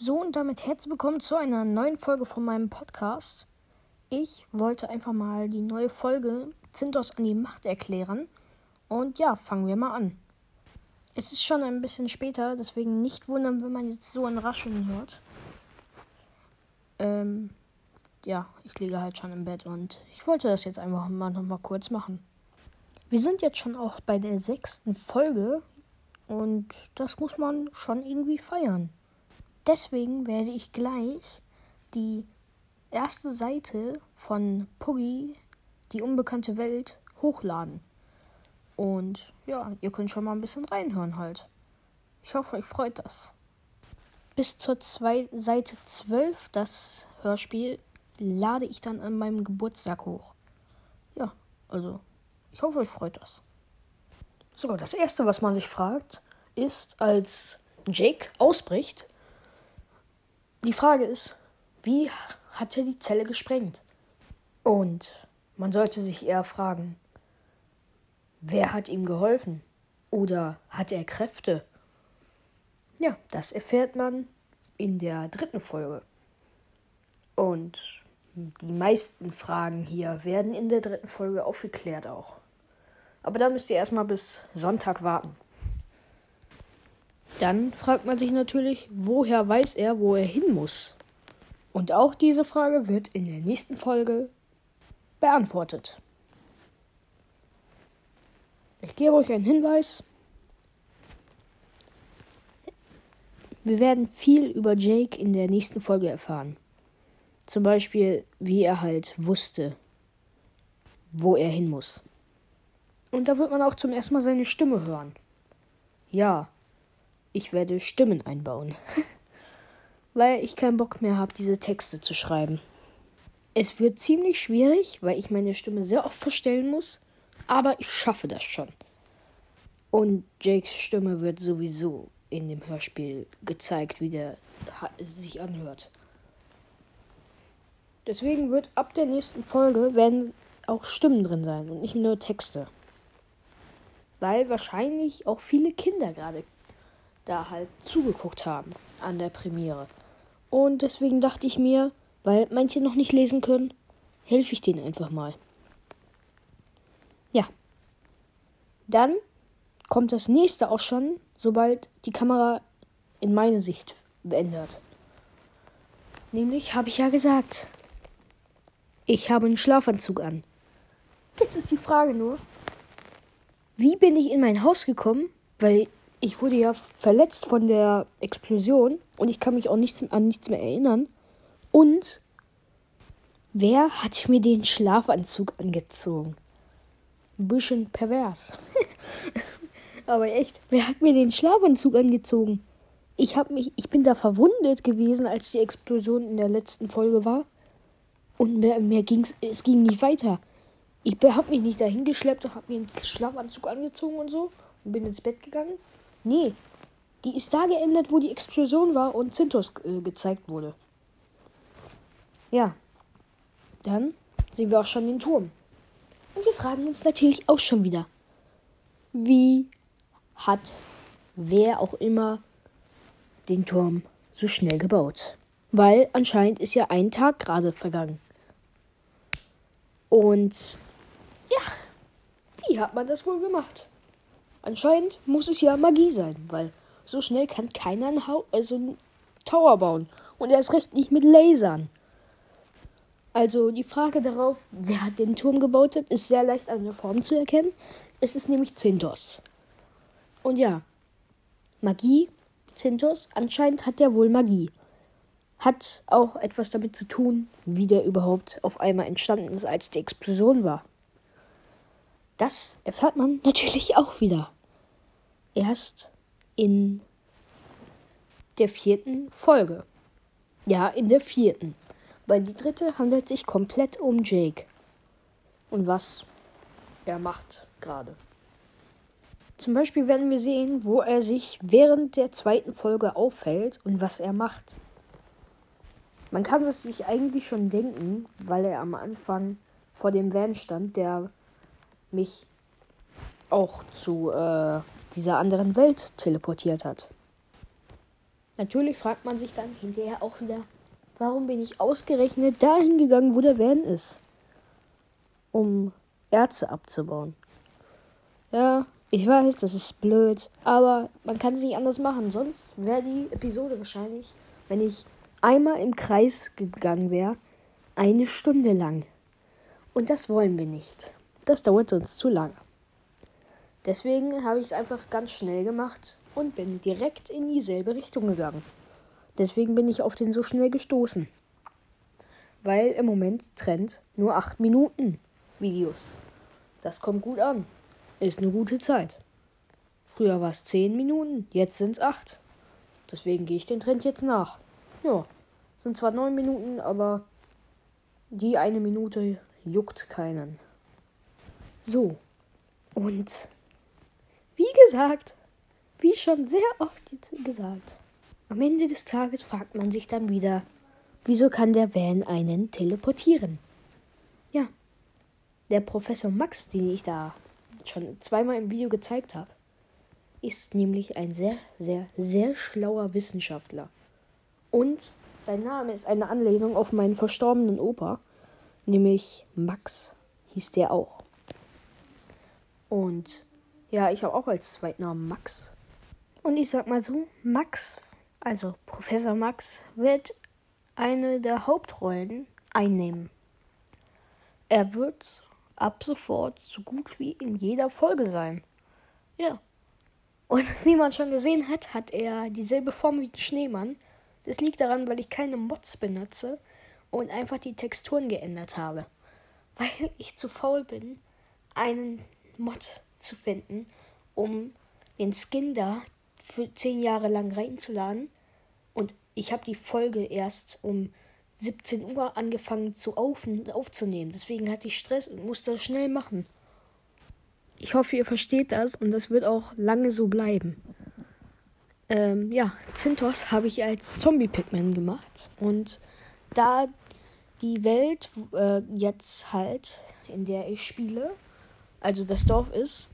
So und damit herzlich willkommen zu einer neuen Folge von meinem Podcast. Ich wollte einfach mal die neue Folge Zintos an die Macht erklären. Und ja, fangen wir mal an. Es ist schon ein bisschen später, deswegen nicht wundern, wenn man jetzt so ein Rascheln hört. Ähm, ja, ich liege halt schon im Bett und ich wollte das jetzt einfach mal nochmal kurz machen. Wir sind jetzt schon auch bei der sechsten Folge und das muss man schon irgendwie feiern. Deswegen werde ich gleich die erste Seite von Puggy, die unbekannte Welt, hochladen. Und ja, ihr könnt schon mal ein bisschen reinhören halt. Ich hoffe, euch freut das. Bis zur zwei, Seite 12, das Hörspiel, lade ich dann an meinem Geburtstag hoch. Ja, also, ich hoffe, euch freut das. So, das erste, was man sich fragt, ist, als Jake ausbricht, die Frage ist, wie hat er die Zelle gesprengt? Und man sollte sich eher fragen, wer hat ihm geholfen? Oder hat er Kräfte? Ja, das erfährt man in der dritten Folge. Und die meisten Fragen hier werden in der dritten Folge aufgeklärt auch. Aber da müsst ihr erstmal bis Sonntag warten. Dann fragt man sich natürlich, woher weiß er, wo er hin muss? Und auch diese Frage wird in der nächsten Folge beantwortet. Ich gebe euch einen Hinweis. Wir werden viel über Jake in der nächsten Folge erfahren. Zum Beispiel, wie er halt wusste, wo er hin muss. Und da wird man auch zum ersten Mal seine Stimme hören. Ja, ich werde Stimmen einbauen. weil ich keinen Bock mehr habe, diese Texte zu schreiben. Es wird ziemlich schwierig, weil ich meine Stimme sehr oft verstellen muss, aber ich schaffe das schon. Und Jakes Stimme wird sowieso in dem Hörspiel gezeigt, wie der sich anhört. Deswegen wird ab der nächsten Folge werden auch Stimmen drin sein und nicht nur Texte. Weil wahrscheinlich auch viele Kinder gerade da halt zugeguckt haben an der Premiere. Und deswegen dachte ich mir, weil manche noch nicht lesen können, helfe ich denen einfach mal. Ja. Dann kommt das nächste auch schon, sobald die Kamera in meine Sicht ändert. Nämlich habe ich ja gesagt, ich habe einen Schlafanzug an. Jetzt ist die Frage nur, wie bin ich in mein Haus gekommen? Weil ich wurde ja verletzt von der Explosion und ich kann mich auch nichts, an nichts mehr erinnern. Und wer hat mir den Schlafanzug angezogen? Ein bisschen pervers. Aber echt, wer hat mir den Schlafanzug angezogen? Ich hab mich, ich bin da verwundet gewesen, als die Explosion in der letzten Folge war. Und mehr, mehr ging's, es ging nicht weiter. Ich habe mich nicht dahin geschleppt und habe mir einen Schlafanzug angezogen und so und bin ins Bett gegangen. Nee, die ist da geendet, wo die Explosion war und Zintos äh, gezeigt wurde. Ja, dann sehen wir auch schon den Turm. Und wir fragen uns natürlich auch schon wieder, wie hat wer auch immer den Turm so schnell gebaut? Weil anscheinend ist ja ein Tag gerade vergangen. Und ja, wie hat man das wohl gemacht? Anscheinend muss es ja Magie sein, weil so schnell kann keiner einen, ha also einen Tower bauen. Und erst recht nicht mit Lasern. Also die Frage darauf, wer den Turm gebaut hat, ist sehr leicht an der Form zu erkennen. Es ist nämlich Zintos. Und ja, Magie, Zintos, anscheinend hat der wohl Magie. Hat auch etwas damit zu tun, wie der überhaupt auf einmal entstanden ist, als die Explosion war. Das erfährt man natürlich auch wieder. Erst in der vierten Folge. Ja, in der vierten. Weil die dritte handelt sich komplett um Jake. Und was er macht gerade. Zum Beispiel werden wir sehen, wo er sich während der zweiten Folge aufhält und was er macht. Man kann es sich eigentlich schon denken, weil er am Anfang vor dem Van stand, der mich auch zu äh, dieser anderen Welt teleportiert hat. Natürlich fragt man sich dann hinterher auch wieder, warum bin ich ausgerechnet dahin gegangen, wo der Van ist? Um Erze abzubauen. Ja, ich weiß, das ist blöd, aber man kann es nicht anders machen. Sonst wäre die Episode wahrscheinlich, wenn ich einmal im Kreis gegangen wäre, eine Stunde lang. Und das wollen wir nicht. Das dauert sonst zu lange. Deswegen habe ich es einfach ganz schnell gemacht und bin direkt in dieselbe Richtung gegangen. Deswegen bin ich auf den so schnell gestoßen. Weil im Moment Trend nur 8 Minuten Videos. Das kommt gut an. Ist eine gute Zeit. Früher war es 10 Minuten, jetzt sind es 8. Deswegen gehe ich den Trend jetzt nach. Ja, sind zwar 9 Minuten, aber die eine Minute juckt keinen. So, und gesagt, wie schon sehr oft gesagt, am Ende des Tages fragt man sich dann wieder, wieso kann der Van einen teleportieren? Ja, der Professor Max, den ich da schon zweimal im Video gezeigt habe, ist nämlich ein sehr, sehr, sehr schlauer Wissenschaftler. Und sein Name ist eine Anlehnung auf meinen verstorbenen Opa, nämlich Max hieß der auch. Und ja, ich habe auch als Zweitnamen Max. Und ich sag mal so, Max, also Professor Max, wird eine der Hauptrollen einnehmen. Er wird ab sofort so gut wie in jeder Folge sein. Ja. Und wie man schon gesehen hat, hat er dieselbe Form wie Schneemann. Das liegt daran, weil ich keine Mods benutze und einfach die Texturen geändert habe. Weil ich zu faul bin, einen Mod zu finden, um den Skin da für zehn Jahre lang reinzuladen. Und ich habe die Folge erst um 17 Uhr angefangen zu auf aufzunehmen. Deswegen hatte ich Stress und musste schnell machen. Ich hoffe, ihr versteht das und das wird auch lange so bleiben. Ähm, ja, Zintos habe ich als Zombie-Pigman gemacht. Und da die Welt äh, jetzt halt, in der ich spiele, also das Dorf ist,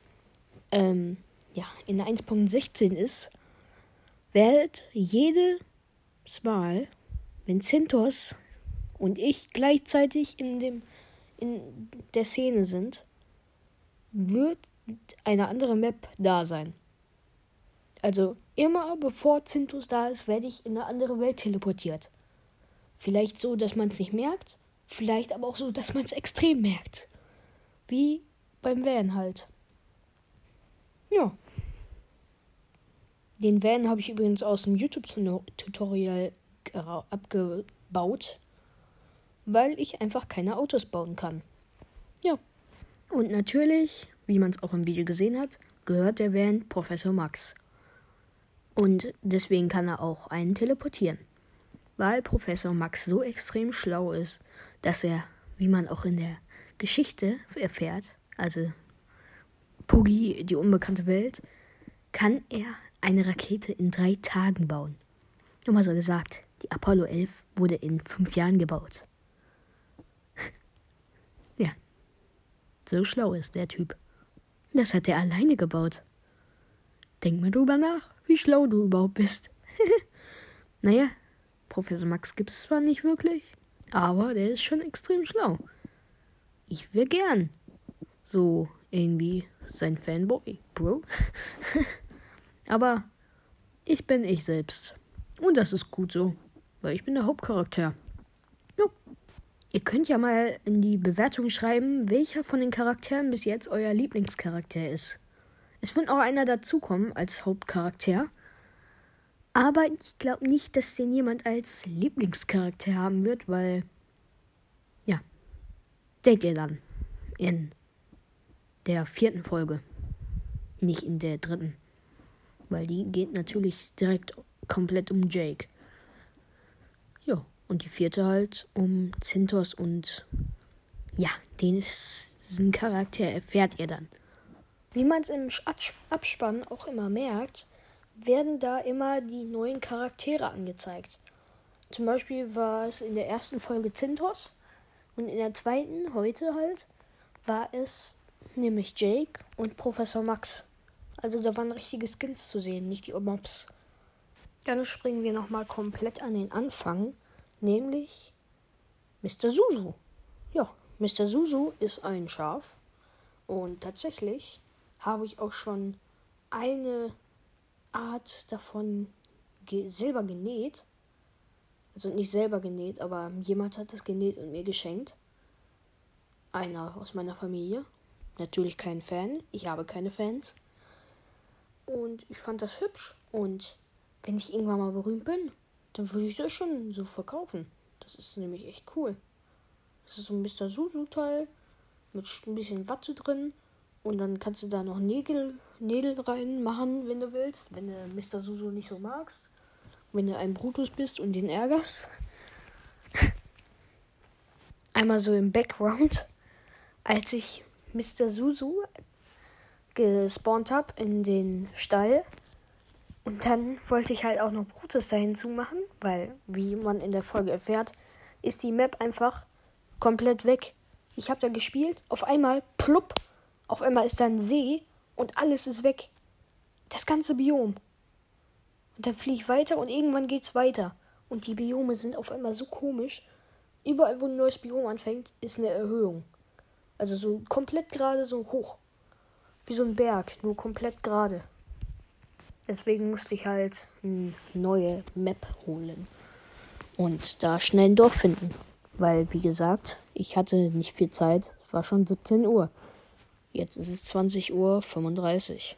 ähm, ja, in 1.16 ist, wird jedes Mal wenn Zintos und ich gleichzeitig in dem in der Szene sind, wird eine andere Map da sein. Also immer bevor Zintos da ist, werde ich in eine andere Welt teleportiert. Vielleicht so, dass man es nicht merkt, vielleicht aber auch so, dass man es extrem merkt. Wie beim Van halt. Ja. Den Van habe ich übrigens aus dem YouTube-Tutorial abgebaut, weil ich einfach keine Autos bauen kann. Ja. Und natürlich, wie man es auch im Video gesehen hat, gehört der Van Professor Max. Und deswegen kann er auch einen teleportieren. Weil Professor Max so extrem schlau ist, dass er, wie man auch in der Geschichte erfährt, also Puggy, die unbekannte Welt, kann er eine Rakete in drei Tagen bauen. Nur mal so gesagt, die Apollo 11 wurde in fünf Jahren gebaut. ja, so schlau ist der Typ. Das hat er alleine gebaut. Denk mal drüber nach, wie schlau du überhaupt bist. naja, Professor Max gibt es zwar nicht wirklich, aber der ist schon extrem schlau. Ich wäre gern so irgendwie sein Fanboy, Bro. aber ich bin ich selbst. Und das ist gut so weil ich bin der Hauptcharakter. Jo. Ihr könnt ja mal in die Bewertung schreiben, welcher von den Charakteren bis jetzt euer Lieblingscharakter ist. Es wird auch einer dazukommen als Hauptcharakter. Aber ich glaube nicht, dass den jemand als Lieblingscharakter haben wird, weil. Ja. Seht ihr dann. In der vierten Folge. Nicht in der dritten. Weil die geht natürlich direkt komplett um Jake. Ja, und die vierte halt um Zintos und ja, den ist, diesen Charakter erfährt ihr dann. Wie man es im Abspann auch immer merkt, werden da immer die neuen Charaktere angezeigt. Zum Beispiel war es in der ersten Folge Zintos und in der zweiten, heute halt, war es nämlich Jake und Professor Max. Also da waren richtige Skins zu sehen, nicht die Mobs. Dann springen wir nochmal komplett an den Anfang, nämlich Mr. Susu. Ja, Mr. Susu ist ein Schaf und tatsächlich habe ich auch schon eine Art davon ge selber genäht. Also nicht selber genäht, aber jemand hat es genäht und mir geschenkt. Einer aus meiner Familie. Natürlich kein Fan. Ich habe keine Fans. Und ich fand das hübsch. Und wenn ich irgendwann mal berühmt bin, dann würde ich das schon so verkaufen. Das ist nämlich echt cool. Das ist so ein Mr. Susu-Teil mit ein bisschen Watte drin. Und dann kannst du da noch Nägel, Nägel reinmachen, wenn du willst. Wenn du Mr. Susu nicht so magst. Wenn du ein Brutus bist und den ärgerst. Einmal so im Background. Als ich Mr. Susu gespawnt habe in den Stall. Und dann wollte ich halt auch noch Brutus da hinzumachen, weil, wie man in der Folge erfährt, ist die Map einfach komplett weg. Ich habe da gespielt, auf einmal, plupp, auf einmal ist da ein See und alles ist weg. Das ganze Biom. Und dann fliege ich weiter und irgendwann geht's weiter. Und die Biome sind auf einmal so komisch. Überall, wo ein neues Biom anfängt, ist eine Erhöhung. Also so komplett gerade, so hoch. Wie so ein Berg, nur komplett gerade. Deswegen musste ich halt eine neue Map holen. Und da schnell ein Dorf finden. Weil, wie gesagt, ich hatte nicht viel Zeit. Es war schon 17 Uhr. Jetzt ist es 20 Uhr 35.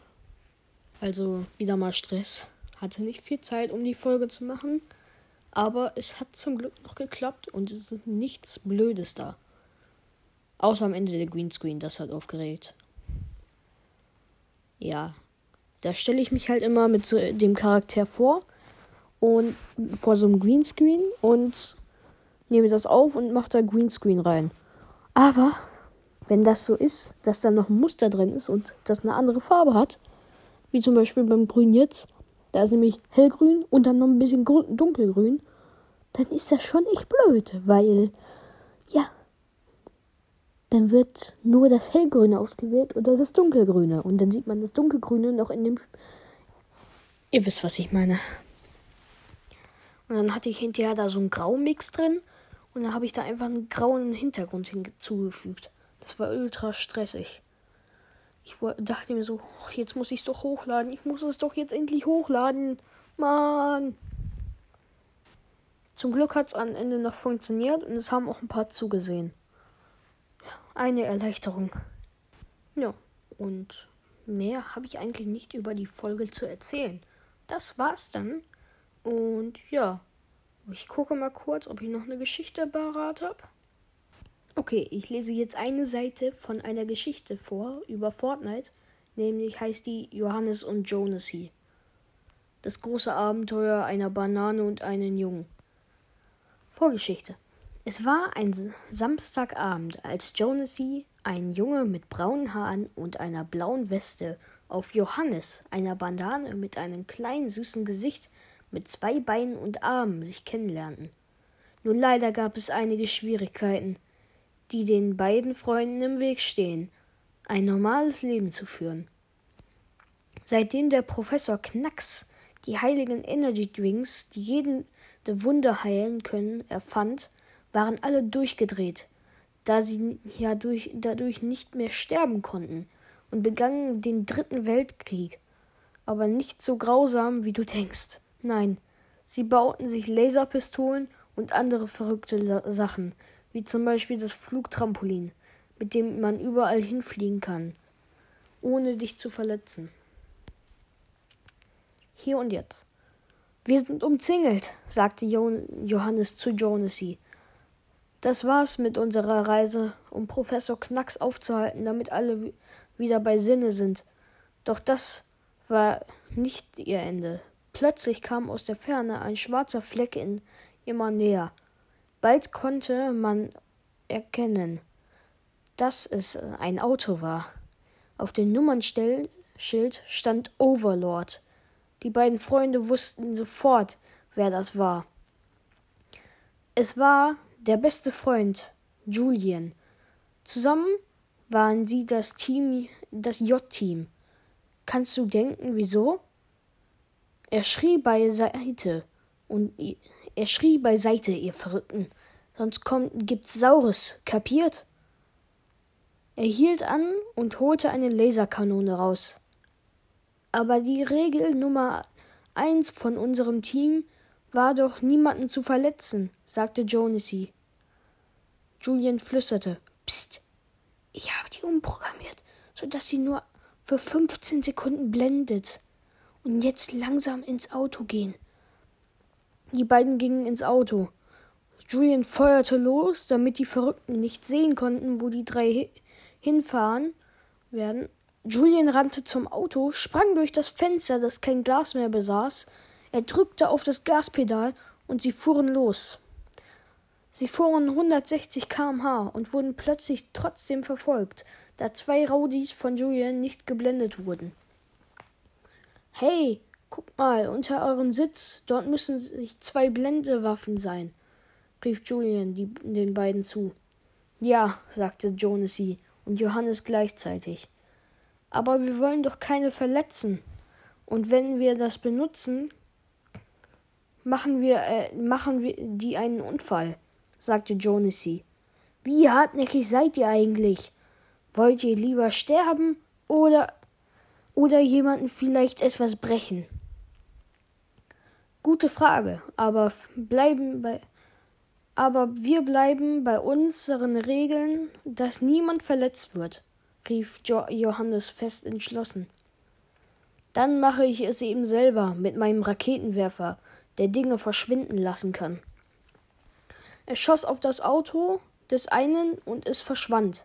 Also wieder mal Stress. Hatte nicht viel Zeit, um die Folge zu machen. Aber es hat zum Glück noch geklappt und es ist nichts Blödes da. Außer am Ende der Greenscreen, das hat aufgeregt. Ja, da stelle ich mich halt immer mit so dem Charakter vor und vor so einem Greenscreen und nehme das auf und mache da Greenscreen rein. Aber wenn das so ist, dass da noch ein Muster drin ist und das eine andere Farbe hat, wie zum Beispiel beim Grün jetzt, da ist nämlich hellgrün und dann noch ein bisschen dunkelgrün, dann ist das schon echt blöd, weil, ja, dann wird nur das hellgrüne ausgewählt oder das dunkelgrüne und dann sieht man das dunkelgrüne noch in dem. Ihr wisst, was ich meine. Und dann hatte ich hinterher da so einen Graumix drin und dann habe ich da einfach einen grauen Hintergrund hinzugefügt. Das war ultra stressig. Ich dachte mir so, jetzt muss ich es doch hochladen. Ich muss es doch jetzt endlich hochladen. Mann. Zum Glück hat es am Ende noch funktioniert und es haben auch ein paar zugesehen. Eine Erleichterung. Ja, und mehr habe ich eigentlich nicht über die Folge zu erzählen. Das war's dann. Und ja, ich gucke mal kurz, ob ich noch eine Geschichte parat habe. Okay, ich lese jetzt eine Seite von einer Geschichte vor über Fortnite, nämlich heißt die Johannes und Jonasy. Das große Abenteuer einer Banane und einen Jungen. Vorgeschichte. Es war ein Samstagabend, als Jonasy, ein Junge mit braunen Haaren und einer blauen Weste, auf Johannes, einer Banane mit einem kleinen süßen Gesicht, mit zwei Beinen und Armen sich kennenlernten. Nur leider gab es einige Schwierigkeiten, die den beiden Freunden im Weg stehen, ein normales Leben zu führen. Seitdem der Professor Knacks die heiligen Energy Drinks, die jeden Wunder heilen können, erfand, waren alle durchgedreht, da sie ja durch, dadurch nicht mehr sterben konnten und begannen den dritten Weltkrieg. Aber nicht so grausam, wie du denkst. Nein, sie bauten sich Laserpistolen und andere verrückte Sachen, wie zum Beispiel das Flugtrampolin, mit dem man überall hinfliegen kann, ohne dich zu verletzen. Hier und jetzt. Wir sind umzingelt, sagte Johannes zu Jonasy. Das war's mit unserer Reise, um Professor Knacks aufzuhalten, damit alle wieder bei Sinne sind. Doch das war nicht ihr Ende. Plötzlich kam aus der Ferne ein schwarzer Fleck in immer näher. Bald konnte man erkennen, dass es ein Auto war. Auf dem Nummernschild stand Overlord. Die beiden Freunde wussten sofort, wer das war. Es war der beste Freund, Julian. Zusammen waren sie das Team, das J-Team. Kannst du denken, wieso? Er schrie beiseite und er schrie beiseite, ihr Verrückten. Sonst kommt, gibt's Saures, kapiert? Er hielt an und holte eine Laserkanone raus. Aber die Regel Nummer eins von unserem Team war doch, niemanden zu verletzen, sagte Jonesy. Julian flüsterte. Psst, ich habe die umprogrammiert, sodass sie nur für 15 Sekunden blendet. Und jetzt langsam ins Auto gehen. Die beiden gingen ins Auto. Julian feuerte los, damit die Verrückten nicht sehen konnten, wo die drei hinfahren werden. Julian rannte zum Auto, sprang durch das Fenster, das kein Glas mehr besaß. Er drückte auf das Gaspedal und sie fuhren los. Sie fuhren 160 km/h und wurden plötzlich trotzdem verfolgt, da zwei Rowdies von Julian nicht geblendet wurden. Hey, guck mal, unter eurem Sitz, dort müssen sich zwei Blendewaffen sein, rief Julian die, den beiden zu. Ja, sagte Jonesy und Johannes gleichzeitig. Aber wir wollen doch keine verletzen. Und wenn wir das benutzen, machen wir, äh, machen wir die einen Unfall, sagte Jonesy. Wie hartnäckig seid ihr eigentlich? Wollt ihr lieber sterben oder oder jemanden vielleicht etwas brechen? Gute Frage, aber bleiben bei aber wir bleiben bei unseren Regeln, dass niemand verletzt wird, rief jo Johannes fest entschlossen. Dann mache ich es eben selber mit meinem Raketenwerfer, der Dinge verschwinden lassen kann. Er schoss auf das Auto des einen und es verschwand.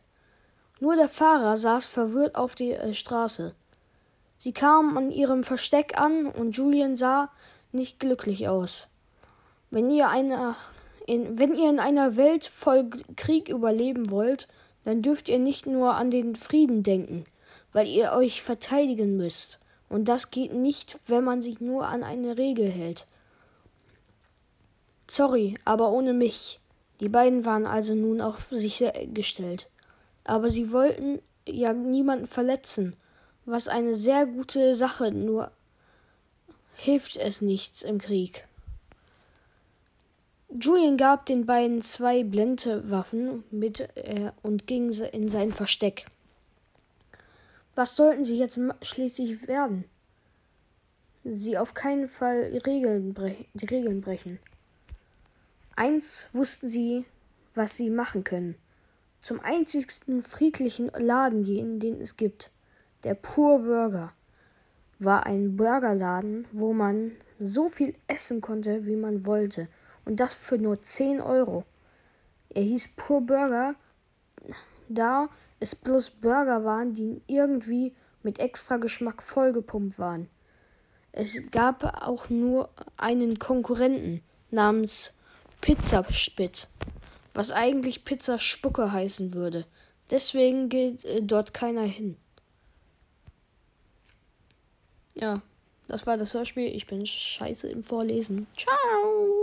Nur der Fahrer saß verwirrt auf der äh, Straße. Sie kamen an ihrem Versteck an und Julian sah nicht glücklich aus. Wenn ihr einer in, wenn ihr in einer Welt voll Krieg überleben wollt, dann dürft ihr nicht nur an den Frieden denken, weil ihr euch verteidigen müsst. Und das geht nicht, wenn man sich nur an eine Regel hält. Sorry, aber ohne mich. Die beiden waren also nun auf sich gestellt. Aber sie wollten ja niemanden verletzen, was eine sehr gute Sache, nur hilft es nichts im Krieg. Julian gab den beiden zwei Blendewaffen mit äh, und ging in sein Versteck. Was sollten sie jetzt schließlich werden? Sie auf keinen Fall Regeln die Regeln brechen. Eins wussten sie, was sie machen können. Zum einzigsten friedlichen Laden gehen, den es gibt. Der Pur Burger war ein Burgerladen, wo man so viel essen konnte, wie man wollte – und das für nur 10 Euro. Er hieß Pur Burger, da es bloß Burger waren, die irgendwie mit extra Geschmack vollgepumpt waren. Es gab auch nur einen Konkurrenten namens Pizzaspit, was eigentlich Pizzaspucke heißen würde. Deswegen geht äh, dort keiner hin. Ja, das war das Hörspiel. Ich bin scheiße im Vorlesen. Ciao!